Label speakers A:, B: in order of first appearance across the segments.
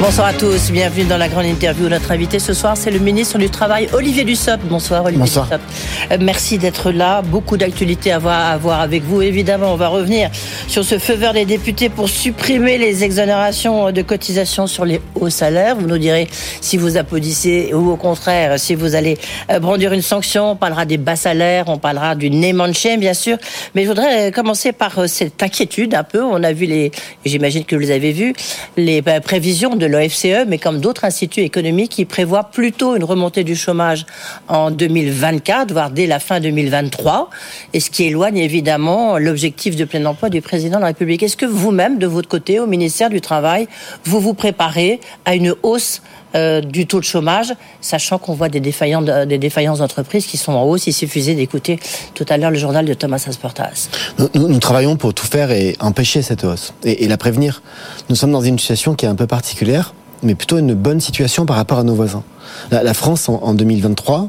A: Bonsoir à tous, bienvenue dans la grande interview. Notre invité ce soir, c'est le ministre du Travail, Olivier Dussopt. Bonsoir Olivier
B: Bonsoir.
A: Dussopt. Euh, Merci d'être là. Beaucoup d'actualités à voir, avec vous. Évidemment, on va revenir sur ce feu vert des députés pour supprimer les exonérations de cotisations sur les hauts salaires. Vous nous direz si vous applaudissez ou au contraire si vous allez euh, brandir une sanction. On parlera des bas salaires, on parlera du name bien sûr. Mais je voudrais euh, commencer par cette inquiétude un peu. On a vu les, j'imagine que vous les avez vu, les prévisions de l'OFCE, mais comme d'autres instituts économiques qui prévoient plutôt une remontée du chômage en 2024, voire dès la fin 2023, et ce qui éloigne évidemment l'objectif de plein emploi du président de la République. Est-ce que vous-même, de votre côté, au ministère du Travail, vous vous préparez à une hausse euh, du taux de chômage, sachant qu'on voit des, défaillances, des défaillances d'entreprises qui sont en hausse. Il suffisait d'écouter tout à l'heure le journal de Thomas Asportas.
B: Nous, travaillons pour tout faire et empêcher cette hausse et, la prévenir. Nous sommes dans une situation qui est un peu particulière, mais plutôt une bonne situation par rapport à nos voisins. La, France, en, en 2023,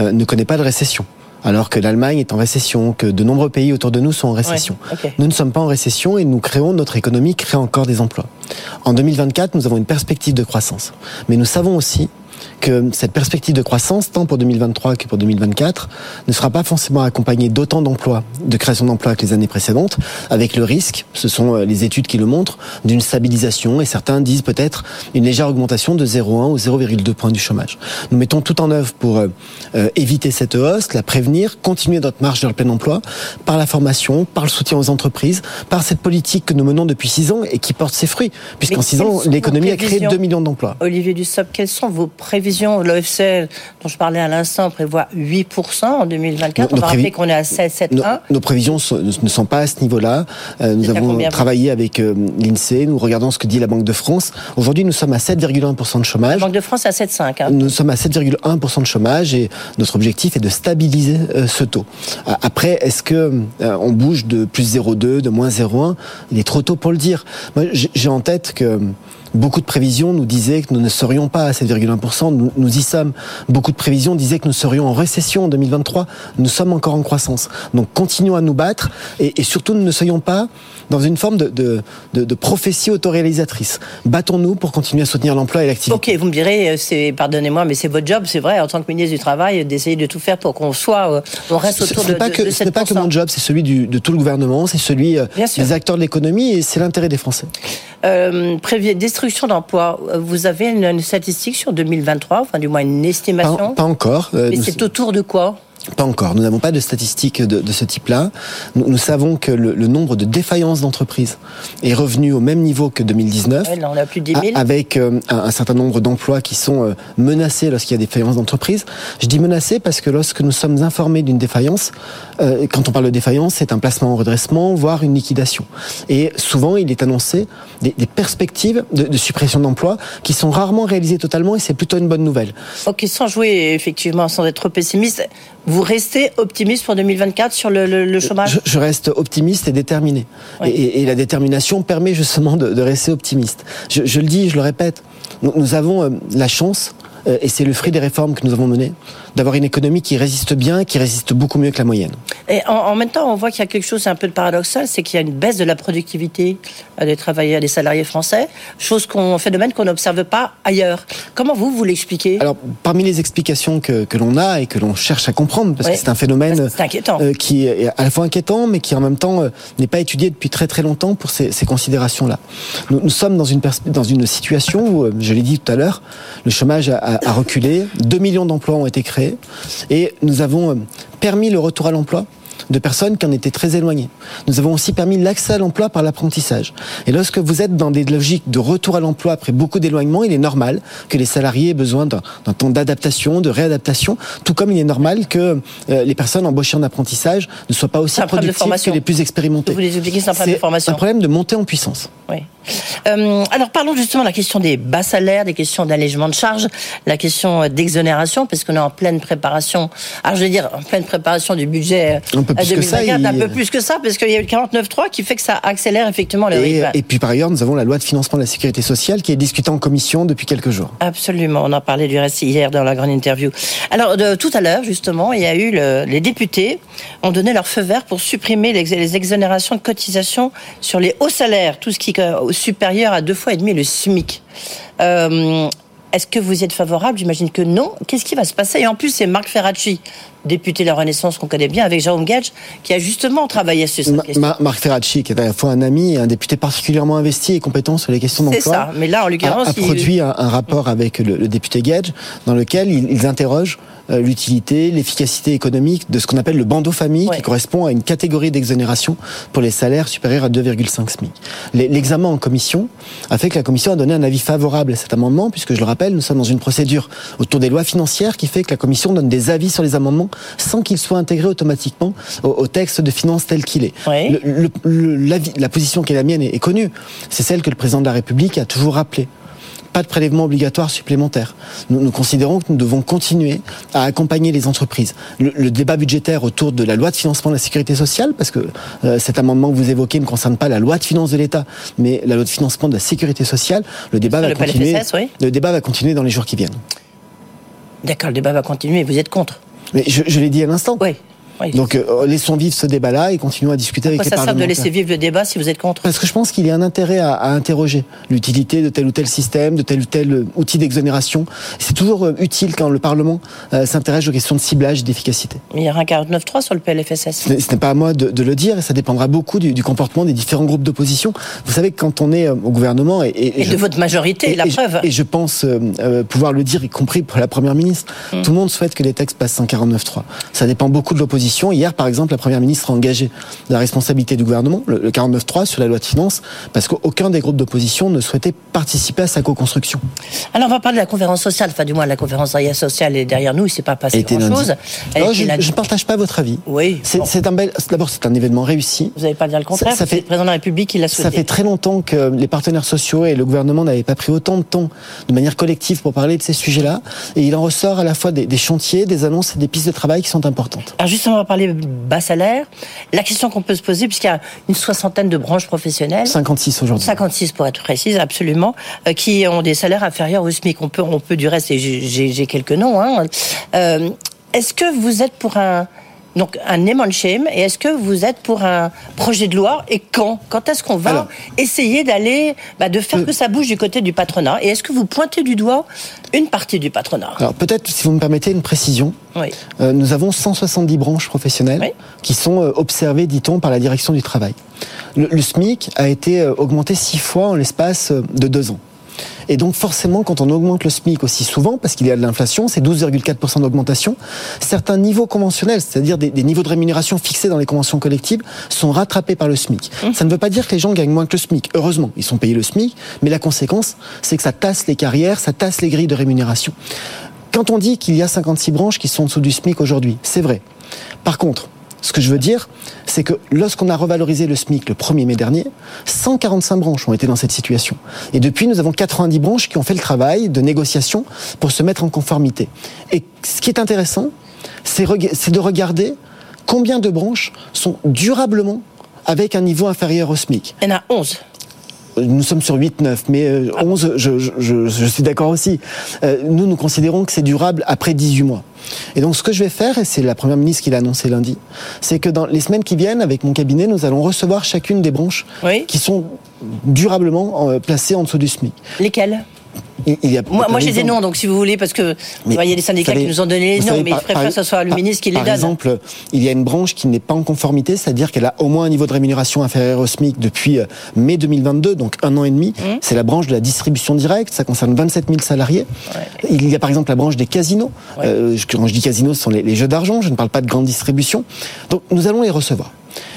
B: euh, ne connaît pas de récession. Alors que l'Allemagne est en récession, que de nombreux pays autour de nous sont en récession.
A: Ouais.
B: Nous ne sommes pas en récession et nous créons, notre économie crée encore des emplois. En 2024, nous avons une perspective de croissance. Mais nous savons aussi que cette perspective de croissance, tant pour 2023 que pour 2024, ne sera pas forcément accompagnée d'autant d'emplois, de création d'emplois que les années précédentes, avec le risque, ce sont euh, les études qui le montrent, d'une stabilisation et certains disent peut-être une légère augmentation de 0,1 ou 0,2 points du chômage. Nous mettons tout en œuvre pour euh, euh, éviter cette hausse, la prévenir, continuer notre marche vers le plein emploi par la formation, par le soutien aux entreprises, par cette politique que nous menons depuis six ans et qui porte ses fruits, puisqu'en
A: Mais
B: six
A: quelles
B: ans,
A: sont vos
B: l'économie a créé
A: prévisions
B: 2 millions d'emplois.
A: Olivier Dussopt, quelles sont vos prévisions L'OFCE, dont je parlais à l'instant, prévoit 8% en 2024.
B: Nos-
A: On va rappeler qu'on est à 7,1.
B: Nos, nos prévisions sont- ne sont pas à ce niveau-là. Euh, nous avons travaillé avec euh, l'INSEE, nous regardons ce que dit la Banque de France. Aujourd'hui, nous sommes à 7,1% de
A: La
B: chômage.
A: Banque de France à 7,5. hein.
B: Nous sommes à 7,1% de chômage et notre objectif est de stabiliser euh, ce taux. Après, est-ce que on bouge de plus 0,2, de moins 0,1 Il est trop tôt pour le dire. Moi, j'ai en tête que beaucoup de prévisions nous disaient que nous ne serions pas à 7,1%. Nous, nous y sommes. Beaucoup de prévisions disaient que nous serions en récession en 2023. Nous sommes encore en croissance. Donc continuons à nous battre et, et surtout ne soyons pas dans une forme de, de, de, de prophétie autoréalisatrice. Battons-nous pour continuer à soutenir l'emploi et l'activité.
A: Ok, vous me direz, euh, c'est, pardonnez-moi, mais c'est votre job, c'est vrai, en tant que ministre du Travail, d'essayer de tout faire pour qu'on soit, euh, on reste
B: Ce
A: autour
B: ce
A: de,
B: n'est pas,
A: de-
B: que,
A: de
B: ce n'est pas que
A: 7%.
B: mon job, c'est celui du- de tout le gouvernement, c'est celui euh,
A: sûr.
B: des acteurs de l'économie et c'est l'intérêt des Français.
A: Euh, prévi- destruction d'emplois, euh, vous avez une, une statistique sur 2023, enfin du moins une
B: Pas,
A: estimation
B: pas encore. euh,
A: Mais c'est autour de quoi?
B: Pas encore. Nous n'avons pas de statistiques de, de ce type-là. Nous, nous savons que le, le nombre de défaillances d'entreprises est revenu au même niveau que 2019.
A: Ouais, Là, on a plus de 10 000.
B: a- avec euh, un, un certain nombre d'emplois qui sont euh, menacés lorsqu'il y a des défaillances d'entreprise. Je dis menacés parce que lorsque nous sommes informés d'une défaillance, euh, quand on parle de défaillance, c'est un placement en redressement, voire une liquidation. Et souvent, il est annoncé des, des perspectives de, de suppression d'emplois qui sont rarement réalisées totalement et c'est plutôt une bonne nouvelle.
A: Ok, sans jouer effectivement, sans être trop pessimiste, vous restez optimiste pour 2024 sur le, le- le chômage
B: Je, je reste optimiste et déterminé.
A: Oui.
B: Et, et- et la détermination permet justement de, de rester optimiste. Je, je le dis, je le répète, nous, nous avons euh, la chance, euh, et c'est le fruit des réformes que nous avons menées, d'avoir une économie qui résiste bien, qui résiste beaucoup mieux que la moyenne.
A: Et en, en même temps, on voit qu'il y a quelque chose un peu de paradoxal, c'est qu'il y a une baisse de la productivité euh, des travailleurs, des salariés français, chose qu'on, phénomène qu'on n'observe pas ailleurs. Comment vous, vous l'expliquez?
B: Alors, parmi les explications que, que l'on a et que l'on cherche à comprendre, parce
A: Oui.
B: que c'est un phénomène euh, qui est à la fois inquiétant, mais qui en même temps euh, n'est pas étudié depuis très très longtemps pour ces, ces considérations-là. Nous, nous sommes dans une, dans une situation où, euh, je l'ai dit tout à l'heure, le chômage a, a- a reculé, 2 millions d'emplois ont été créés, et nous avons euh, permis le retour à l'emploi de personnes qui en étaient très éloignées. Nous avons aussi permis l'accès à l'emploi par l'apprentissage. Et lorsque vous êtes dans des logiques de retour à l'emploi après beaucoup d'éloignement, il est normal que les salariés aient besoin d'un temps d'adaptation, de réadaptation, tout comme il est normal que euh, les personnes embauchées en apprentissage ne soient pas aussi productives que les plus expérimentés.
A: Vous les expliquez, c'est un problème de formation.
B: un problème de montée en puissance.
A: Oui. Euh, alors parlons justement de la question des bas salaires, des questions d'allègement de charges, la question euh, d'exonération, parce qu'on est en pleine préparation. Alors je veux dire en pleine préparation du budget
B: peu plus que ça.
A: Un peu plus que ça, parce qu'il y a eu le 49.3 qui fait que ça accélère effectivement le
B: et, Et puis par ailleurs, nous avons la loi de financement de la sécurité sociale qui est discutée en commission depuis quelques jours.
A: Absolument, on en parlait du reste hier dans la grande interview. Alors de, tout à l'heure, justement, il y a eu les députés ont donné leur feu vert pour supprimer les, exonérations de cotisation sur les hauts salaires, tout ce qui est supérieur à deux fois et demi le SMIC. Euh, est-ce que vous y êtes favorable? J'imagine que non. Qu'est-ce qui va se passer? Et en plus, c'est Marc Ferracci, député de la Renaissance qu'on connaît bien, avec Jérôme Gage, qui a justement travaillé sur cette question.
B: Marc Ferracci, qui est à la fois un ami et un député particulièrement investi et compétent sur les questions d'emploi.
A: C'est ça. Mais là, en l'occurrence,
B: a, produit un, rapport avec le, député Gage dans lequel ils interrogent l'utilité, l'efficacité économique de ce qu'on appelle le bandeau famille, qui correspond à une catégorie d'exonération pour les salaires supérieurs à 2,5 SMIC. L'examen en commission a fait que la commission a donné un avis favorable à cet amendement, puisque je le rappelle, nous sommes dans une procédure autour des lois financières qui fait que la commission donne des avis sur les amendements sans qu'ils soient intégrés automatiquement au, texte de finances tel qu'il est. la position qui est la mienne est connue. C'est celle que le président de la République a toujours rappelée pas de prélèvement obligatoire supplémentaire. Nous, considérons que nous devons continuer à accompagner les entreprises. Le, débat budgétaire autour de la loi de financement de la sécurité sociale, parce que euh, cet amendement que vous évoquez ne concerne pas la loi de finances de l'État, mais la loi de financement de la sécurité sociale, le débat va continuer. Le débat va continuer dans les jours qui viennent.
A: D'accord, le débat va continuer. Vous êtes contre
B: mais je, je l'ai dit à l'instant.
A: Oui.
B: Donc euh, laissons vivre ce débat-là et continuons à discuter avec les
A: ça sert de laisser vivre le débat si vous êtes contre?
B: Parce que je pense qu'il y a un intérêt à, interroger l'utilité de tel ou tel système, de tel ou tel euh, outil d'exonération. C'est toujours euh, utile quand le Parlement s'intéresse aux questions de ciblage et d'efficacité.
A: Il y aura un 49.3 sur le PLFSS.
B: Ce n'est pas à moi de, le dire et ça dépendra beaucoup du, comportement des différents groupes d'opposition. Vous savez que quand on est au gouvernement... Et,
A: et, de votre majorité, la preuve.
B: Et je pense pouvoir le dire, y compris pour la Première ministre. Mm. Tout le monde souhaite que les textes passent en 49.3. Ça dépend beaucoup de l'opposition. Hier, par exemple, la Première ministre a engagé la responsabilité du gouvernement, le, 49.3 sur la loi de finances, parce qu'aucun des groupes d'opposition ne souhaitait participer à sa co-construction.
A: Alors on va parler de la conférence sociale, enfin du moins la conférence sociale est derrière nous, il ne s'est pas passé grand-chose.
B: Je ne partage pas votre avis.
A: Oui.
B: C'est un bel, d'abord c'est un événement réussi.
A: Vous n'avez pas dire le contraire. Ça, fait le président de la République qui l'a souhaité.
B: Ça fait très longtemps que les partenaires sociaux et le gouvernement n'avaient pas pris autant de temps de manière collective pour parler de ces sujets-là. Et il en ressort à la fois des, des chantiers, des annonces et des pistes de travail qui sont importantes.
A: Alors justement, on va parler bas salaire. La question qu'on peut se poser, puisqu'il y a une soixantaine de branches professionnelles.
B: 56 aujourd'hui.
A: 56 pour être précise, absolument, euh, qui ont des salaires inférieurs au SMIC. On peut, on peut du reste, et j'ai quelques noms. Hein. Euh, est-ce que vous êtes pour un, donc un shame. Et est-ce que vous êtes pour un projet de loi Et quand? Quand est-ce qu'on va essayer d'aller, bah, de faire euh, que ça bouge du côté du patronat? Et est-ce que vous pointez du doigt une partie du patronat?
B: Alors peut-être, si vous me permettez une précision. Oui. Euh, nous avons 170 branches professionnelles qui sont euh, observées, dit-on, par la direction du travail. Le, le SMIC a été augmenté six fois en l'espace de deux ans. Et donc forcément, quand on augmente le SMIC aussi souvent, parce qu'il y a de l'inflation, c'est 12,4% d'augmentation, certains niveaux conventionnels, c'est-à-dire des, niveaux de rémunération fixés dans les conventions collectives, sont rattrapés par le SMIC. Mmh. Ça ne veut pas dire que les gens gagnent moins que le SMIC. Heureusement, ils sont payés le SMIC, mais la conséquence, c'est que ça tasse les carrières, ça tasse les grilles de rémunération. Quand on dit qu'il y a 56 branches qui sont en dessous du SMIC aujourd'hui, c'est vrai. Par contre, ce que je veux dire, c'est que lorsqu'on a revalorisé le SMIC le 1er mai dernier, 145 branches ont été dans cette situation. Et depuis, nous avons 90 branches qui ont fait le travail de négociation pour se mettre en conformité. Et ce qui est intéressant, c'est de regarder combien de branches sont durablement avec un niveau inférieur au SMIC.
A: Il en a 11
B: nous sommes sur 8-9, mais 11, euh, je, je, je, suis d'accord aussi. Euh, nous, nous considérons que c'est durable après 18 mois. Et donc, ce que je vais faire, et c'est la Première ministre qui l'a annoncé lundi, c'est que dans les semaines qui viennent, avec mon cabinet, nous allons recevoir chacune des branches qui sont durablement euh, placées en dessous du SMIC.
A: Lesquelles? Moi, moi j'ai des noms, donc si vous voulez, parce que il y a des syndicats qui nous ont donné les noms, mais je préfère que ce soit le ministre qui les donne.
B: Par exemple, il y a une branche qui n'est pas en conformité, c'est-à-dire qu'elle a au moins un niveau de rémunération inférieur au SMIC depuis euh, mai 2022, donc un an et demi. Mmh. C'est la branche de la distribution directe, ça concerne 27 000 salariés. Il y a par exemple la branche des casinos. Euh, quand je dis casinos, ce sont les jeux d'argent, je ne parle pas de grande distribution. Donc nous allons les recevoir.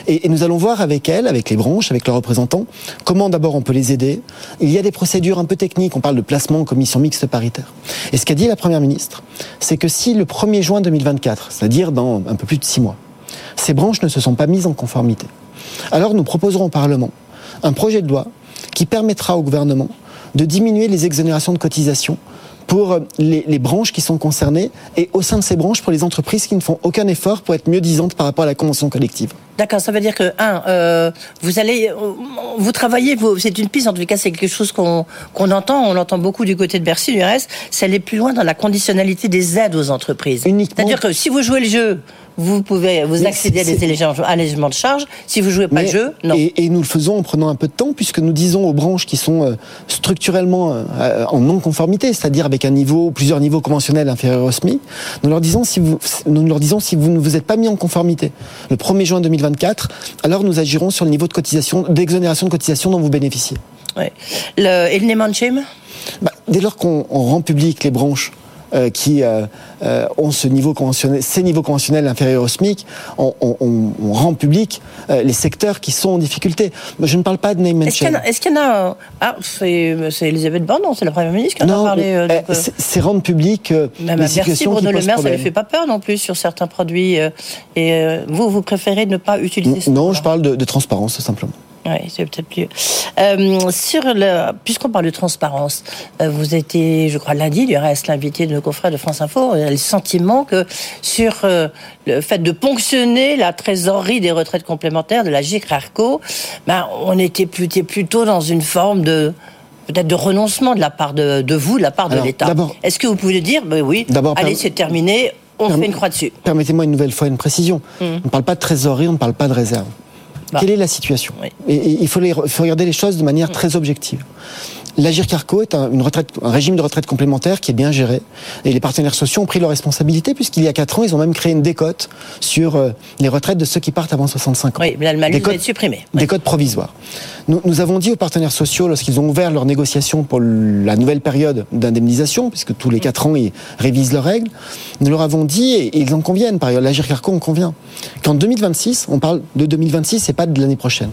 B: Et, nous allons voir avec elles, avec les branches, avec leurs représentants, comment d'abord on peut les aider. Il y a des procédures un peu techniques, on parle de placement en commission mixte paritaire. Et ce qu'a dit la Première ministre, c'est que si le 1er juin 2024, c'est-à-dire dans un peu plus de six mois, ces branches ne se sont pas mises en conformité, alors nous proposerons au Parlement un projet de loi qui permettra au gouvernement de diminuer les exonérations de cotisation pour les, les, branches qui sont concernées et au sein de ces branches pour les entreprises qui ne font aucun effort pour être mieux disantes par rapport à la convention collective.
A: D'accord, ça veut dire que un, euh, vous allez, vous travaillez, c'est une piste en tout cas, c'est quelque chose qu'on qu'on entend, on l'entend beaucoup du côté de Bercy, du reste, c'est aller plus loin dans la conditionnalité des aides aux entreprises. C'est-à-dire que si vous jouez le jeu vous pouvez vous accéder à des allégements de charges. Si vous jouez pas le jeu, non.
B: Et, nous le faisons en prenant un peu de temps, puisque nous disons aux branches qui sont euh, structurellement euh, en non-conformité, c'est-à-dire avec un niveau, plusieurs niveaux conventionnels inférieurs au SMIC, nous leur disons si vous, nous leur disons si vous ne vous êtes pas mis en conformité le 1er juin 2024, alors nous agirons sur le niveau de cotisation, d'exonération de cotisation dont vous bénéficiez.
A: Ouais. Le, et le name
B: bah, Dès lors qu'on rend public les branches euh, qui euh, euh, ont ce niveau conventionnel, ces niveaux conventionnels inférieurs au SMIC, on, rend public les secteurs qui sont en difficulté. Mais je ne parle pas de name
A: Est-ce qu'il y, en a Ah, c'est Elisabeth Borne, c'est la première ministre qui en a parlé.
B: c'est rendre public
A: Même les situations Bruno Le Maire, ça ne fait pas peur non plus sur certains produits. et vous, vous préférez ne pas utiliser.
B: Non, je parle de, de transparence simplement.
A: Oui, c'est peut-être plus. Euh, sur le, puisqu'on parle de transparence, euh, vous étiez, je crois, lundi, du reste, l'invité de nos confrères de France Info. A le sentiment que sur euh, le fait de ponctionner la trésorerie des retraites complémentaires de la GIC-RARCO, ben, on était plutôt dans une forme de peut-être de renoncement de la part de, de vous, de la part de l'État. Est-ce que vous pouvez dire, ben oui, allez, c'est terminé, on fait une croix dessus
B: Permettez-moi une nouvelle fois une précision. Hum. On ne parle pas de trésorerie, on ne parle pas de réserve. Bah. Quelle est la situation et, il faut, regarder les choses de manière très objective. L'Agir Carco est un, une retraite, un régime de retraite complémentaire qui est bien géré. Et les partenaires sociaux ont pris leurs responsabilités puisqu'il y a 4 ans, ils ont même créé une décote sur euh, les retraites de ceux qui partent avant 65 ans.
A: Oui, mais le va être supprimé.
B: Décote provisoire. Nous, avons dit aux partenaires sociaux, lorsqu'ils ont ouvert leurs négociations pour la nouvelle période d'indemnisation, puisque tous les 4 ans, ils révisent leurs règles, nous leur avons dit, et ils en conviennent par ailleurs, l'Agir Carco en convient, qu'en 2026, on parle de 2026 et pas de l'année prochaine,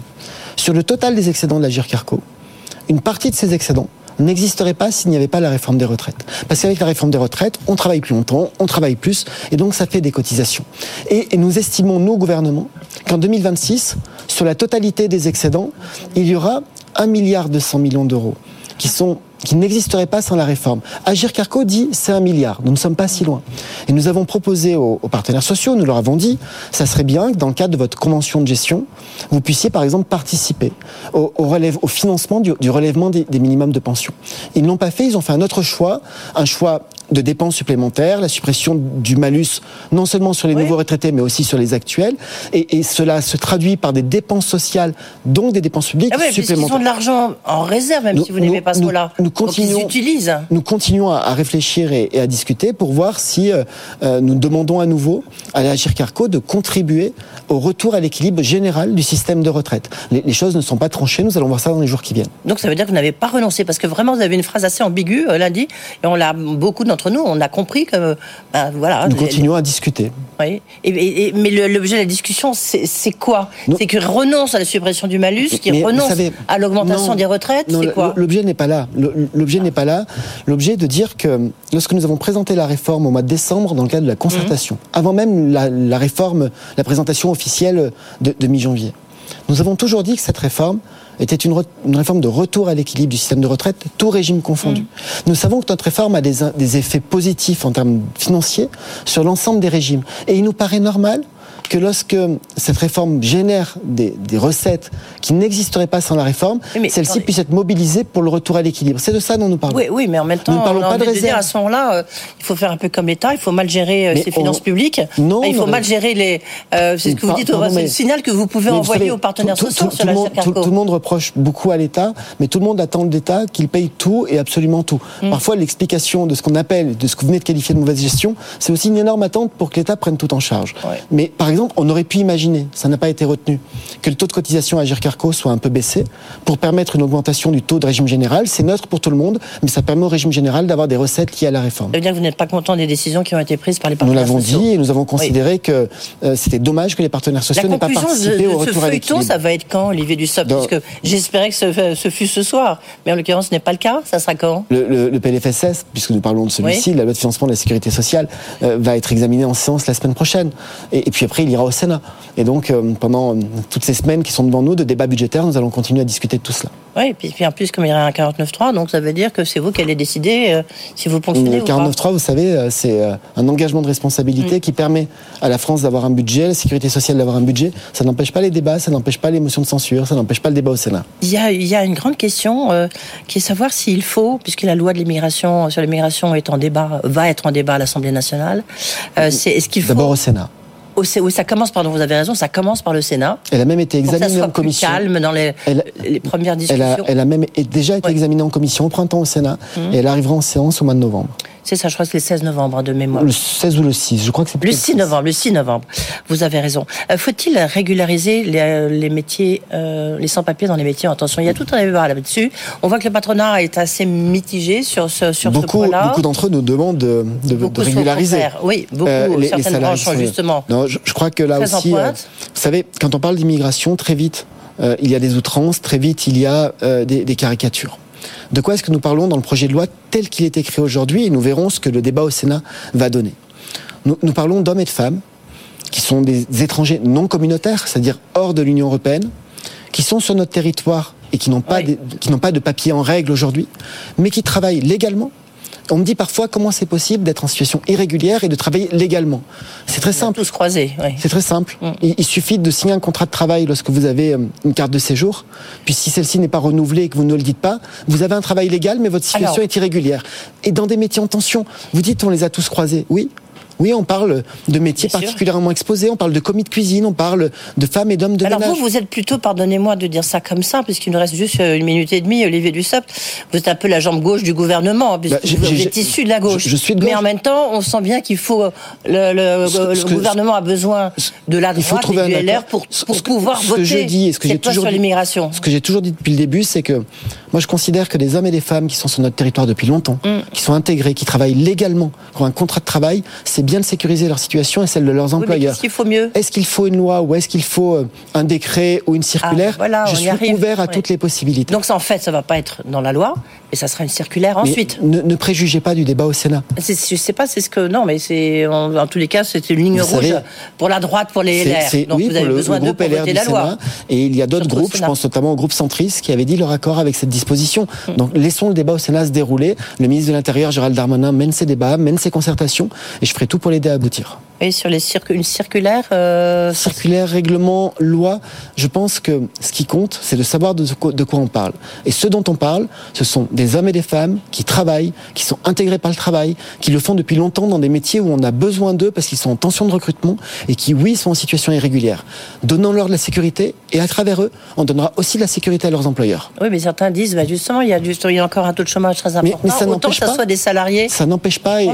B: sur le total des excédents de l'Agir Carco, une partie de ces excédents n'existerait pas s'il n'y avait pas la réforme des retraites. Parce qu'avec la réforme des retraites, on travaille plus longtemps, on travaille plus, et donc ça fait des cotisations. Et, nous estimons, nous, gouvernement, qu'en 2026, sur la totalité des excédents, il y aura 1 milliard 200 millions d'euros qui sont qui n'existerait pas sans la réforme. Agir Carco dit c'est un milliard. Nous ne sommes pas si loin. Et nous avons proposé aux, partenaires sociaux, nous leur avons dit, ça serait bien que dans le cadre de votre convention de gestion, vous puissiez par exemple participer au, financement du, relèvement des, des minimums de pension. Ils ne l'ont pas fait, ils ont fait un autre choix, un choix de dépenses supplémentaires, la suppression du malus, non seulement sur les nouveaux retraités, mais aussi sur les actuels. Et, cela se traduit par des dépenses sociales, donc des dépenses publiques ah supplémentaires.
A: Ils ont de l'argent en réserve, même si vous n'aimez pas ce mot-là. Nous, continuons, ils utilisent.
B: Nous continuons à, réfléchir et, à discuter pour voir si euh, euh, nous demandons à nouveau à la Carco de contribuer au retour à l'équilibre général du système de retraite. Les, les, choses ne sont pas tranchées, nous allons voir ça dans les jours qui viennent.
A: Donc ça veut dire que vous n'avez pas renoncé, parce que vraiment vous avez une phrase assez ambiguë euh, lundi, et on l'a beaucoup nous, on a compris que ben, voilà.
B: Nous continuons à discuter.
A: Oui. Et, mais l'objet de la discussion, c'est quoi? C'est qu'ils renoncent à la suppression du malus, qu'ils renoncent à l'augmentation des retraites. C'est quoi?
B: L'objet n'est pas là. L'objet n'est pas là. L'objet de dire que lorsque nous avons présenté la réforme au mois de décembre dans le cadre de la concertation, mhm. avant même la, réforme, la présentation officielle de, de mi-janvier, nous avons toujours dit que cette réforme était une, réforme de retour à l'équilibre du système de retraite, tout régime confondu. Mm. Nous savons que notre réforme a des, des effets positifs en termes financiers sur l'ensemble des régimes. Et il nous paraît normal que lorsque cette réforme génère des, recettes qui n'existeraient pas sans la réforme, celles-ci puissent être mobilisées pour le retour à l'équilibre. C'est de ça dont nous parlons.
A: Oui, oui mais en même temps, nous ne parlons pas de réserve. à ce moment-là, euh, il faut faire un peu comme l'État, il faut mal gérer euh, ses finances publiques. Non, il faut mal gérer les. Euh, c'est ce que vous dites, c'est le signal que vous pouvez envoyer aux partenaires sociaux sur la
B: monde, tout, tout, le monde reproche beaucoup à l'État, mais tout le monde attend de l'État qu'il paye tout et absolument tout. Mm. Parfois, l'explication de ce qu'on appelle, de ce que vous venez de qualifier de mauvaise gestion, c'est aussi une énorme attente pour que l'État prenne tout en charge. Mais par exemple, on aurait pu imaginer, ça n'a pas été retenu, que le taux de cotisation à Gircarco soit un peu baissé pour permettre une augmentation du taux de régime général. C'est neutre pour tout le monde, mais ça permet au régime général d'avoir des recettes liées à la réforme.
A: Ça veut dire que vous n'êtes pas content des décisions qui ont été prises par les partenaires
B: sociaux
A: Nous
B: l'avons dit et nous avons considéré que euh, c'était dommage que les partenaires sociaux n'aient pas participé au retour
A: à l'équilibre. Ça va être quand, Olivier Dussopt? Parce que j'espérais que ce, fût ce soir, mais en l'occurrence ce n'est pas le cas. Ça sera quand?
B: Le, PLFSS, puisque nous parlons de celui-ci, la loi de financement de la sécurité sociale, euh, va être examiné en séance la semaine prochaine. Et, et puis après, il ira au Sénat. Et donc, euh, pendant euh, toutes ces semaines qui sont devant nous de débats budgétaires, nous allons continuer à discuter de tout cela.
A: Oui, et puis, puis en plus, comme il y aura un 49.3, donc ça veut dire que c'est vous qui allez décider euh, si vous ponctionnez
B: Le
A: ou pas.
B: 49.3, vous savez, c'est un engagement de responsabilité qui permet à la France d'avoir un budget, à la sécurité sociale d'avoir un budget. Ça n'empêche pas les débats, ça n'empêche pas les motions de censure, ça n'empêche pas le débat au Sénat.
A: Il y, a, il y a une grande question euh, qui est savoir s'il faut, puisque la loi de l'immigration sur l'immigration est en débat, va être en débat à l'Assemblée nationale. euh, c'est est-ce qu'il faut
B: D'abord au Sénat.
A: Au ça commence. Pardon, vous avez raison. Ça commence par le Sénat.
B: Elle a même été examinée en
A: plus
B: commission.
A: calme dans les,
B: Elle-
A: les premières
B: Elle
A: discussions.
B: a, elle a même déjà été
A: Ouais.
B: examinée en commission au printemps au Sénat
A: Mhm.
B: et elle arrivera en séance au mois de novembre.
A: C'est ça, je crois que c'est le 16 novembre hein, de mémoire.
B: Le 16 ou le 6, je crois que c'est
A: Le
B: plutôt
A: 6 novembre, le 6 novembre. Vous avez raison. Euh, Faut-il régulariser les, euh, les métiers, euh, les sans-papiers dans les métiers? En tension Il y a tout un débat là-dessus. On voit que le patronat est assez mitigé sur ce, sur ce
B: Beaucoup,
A: point-là.
B: beaucoup d'entre eux nous demandent de, de- de régulariser.
A: Oui, beaucoup.
B: Euh, les-
A: certaines branches sont justement.
B: Non, je, je crois que là aussi, euh, vous savez, quand on parle d'immigration, très vite, il y a des outrances, très vite, il y a des, des caricatures. De quoi est-ce que nous parlons dans le projet de loi tel qu'il est écrit aujourd'hui et nous verrons ce que le débat au Sénat va donner. Nous, nous parlons d'hommes et de femmes qui sont des étrangers non communautaires, c'est-à-dire hors de l'Union européenne, qui sont sur notre territoire et qui n'ont pas,
A: Oui.
B: des- qui n'ont pas de papier en règle aujourd'hui, mais qui travaillent légalement. On me dit parfois comment c'est possible d'être en situation irrégulière et de travailler légalement. C'est très simple.
A: tous croisés. Oui.
B: C'est très simple.
A: Mm.
B: Il, suffit de signer un contrat de travail lorsque vous avez euh, une carte de séjour. Puis si celle-ci n'est pas renouvelée et que vous ne le dites pas, vous avez un travail légal, mais votre situation
A: Alors-
B: est irrégulière. Et dans des métiers en tension, vous dites on les a tous croisés. Oui. Oui, on parle de métiers
A: Bien sûr.
B: particulièrement exposés, on parle de commis de cuisine, on parle de femmes et d'hommes de
A: Alors
B: ménage.
A: vous, vous êtes plutôt, pardonnez-moi de dire ça comme ça, puisqu'il nous reste juste euh, une minute et demie, Olivier Dussopt, vous êtes un peu la jambe gauche du gouvernement, puisque
B: Bah,
A: vous êtes issu de la gauche.
B: je- je suis de
A: Mais
B: gauche.
A: en même temps, on sent bien qu'il faut, euh, le, le-
B: Ce-
A: le
B: ce que-
A: gouvernement a besoin de la
B: Il faut
A: droite
B: trouver
A: et du LR pour, pour
B: ce
A: pouvoir
B: ce
A: voter
B: que je dis et ce que j'ai toujours
A: sur l'immigration.
B: Ce que j'ai toujours dit depuis le début, c'est que moi je considère que des hommes et des femmes qui sont sur notre territoire depuis longtemps,
A: Mm.
B: qui sont intégrés, qui travaillent légalement, qui ont un contrat de travail, c'est bien de sécuriser leur situation et celle de leurs
A: Oui,
B: employeurs.
A: qu'est-ce qu'il faut mieux
B: Est-ce qu'il faut une loi ou est-ce qu'il faut euh, un décret ou une circulaire
A: Ah, voilà,
B: Je suis
A: arrive.
B: ouvert à toutes les possibilités.
A: Donc ça, en fait, ça va pas être dans la loi, mais ça sera une circulaire
B: Mais
A: ensuite.
B: ne, ne préjugez pas du débat au Sénat.
A: C'est- Je sais pas, c'est ce que non, mais c'est en, tous les cas, c'est une ligne
B: Vous
A: rouge
B: savez,
A: pour la droite, pour les LR.
B: c'est-
A: Donc
B: oui,
A: vous avez
B: le,
A: besoin
B: le groupe
A: pour
B: LR
A: voter la loi.
B: Sénat. Et il y a d'autres groupes, je pense notamment au groupe centriste, qui avait dit leur accord avec cette disposition.
A: Mm.
B: Donc laissons le débat au Sénat se dérouler. Le ministre de l'Intérieur, Gérald Darmanin, mène ses débats, mène ses concertations, et je ferai tout pour l'aider à aboutir.
A: Et sur les circu- une circulaire, euh,
B: Circulaire, règlement, loi, je pense que ce qui compte, c'est de savoir de quoi, de quoi on parle. Et ce dont on parle, ce sont des hommes et des femmes qui travaillent, qui sont intégrés par le travail, qui le font depuis longtemps dans des métiers où on a besoin d'eux parce qu'ils sont en tension de recrutement et qui, oui, sont en situation irrégulière. Donnons-leur de la sécurité et à travers eux, on donnera aussi de la sécurité à leurs employeurs.
A: oui, mais certains disent, bah, justement, il y, a juste- il y a encore un taux de chômage très important.
B: mais ça
A: Autant
B: n'empêche
A: que
B: pas-
A: soit des salariés.
B: Ça n'empêche pas et,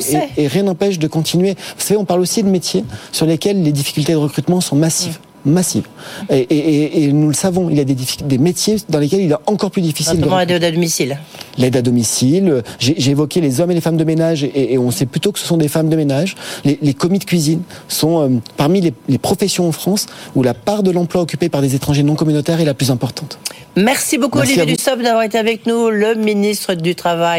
B: rien n'empêche de continuer. Vous savez, on parle aussi de métiers sur lesquels les difficultés de recrutement sont massives. Massives. Et, et- et- et nous le savons, il y a des, métiers dans lesquels il est encore plus difficile
A: Notamment
B: recruter.
A: aide à domicile.
B: L'aide à domicile, j'ai évoqué les hommes et les femmes de ménage, et, et on sait plutôt que ce sont des femmes de ménage. Les, les commis de cuisine sont euh, parmi les, les professions en France où la part de l'emploi occupé par des étrangers non communautaires est la plus importante.
A: Merci beaucoup,
B: Merci
A: Olivier. Dussopt, d'avoir été avec nous, le ministre du Travail.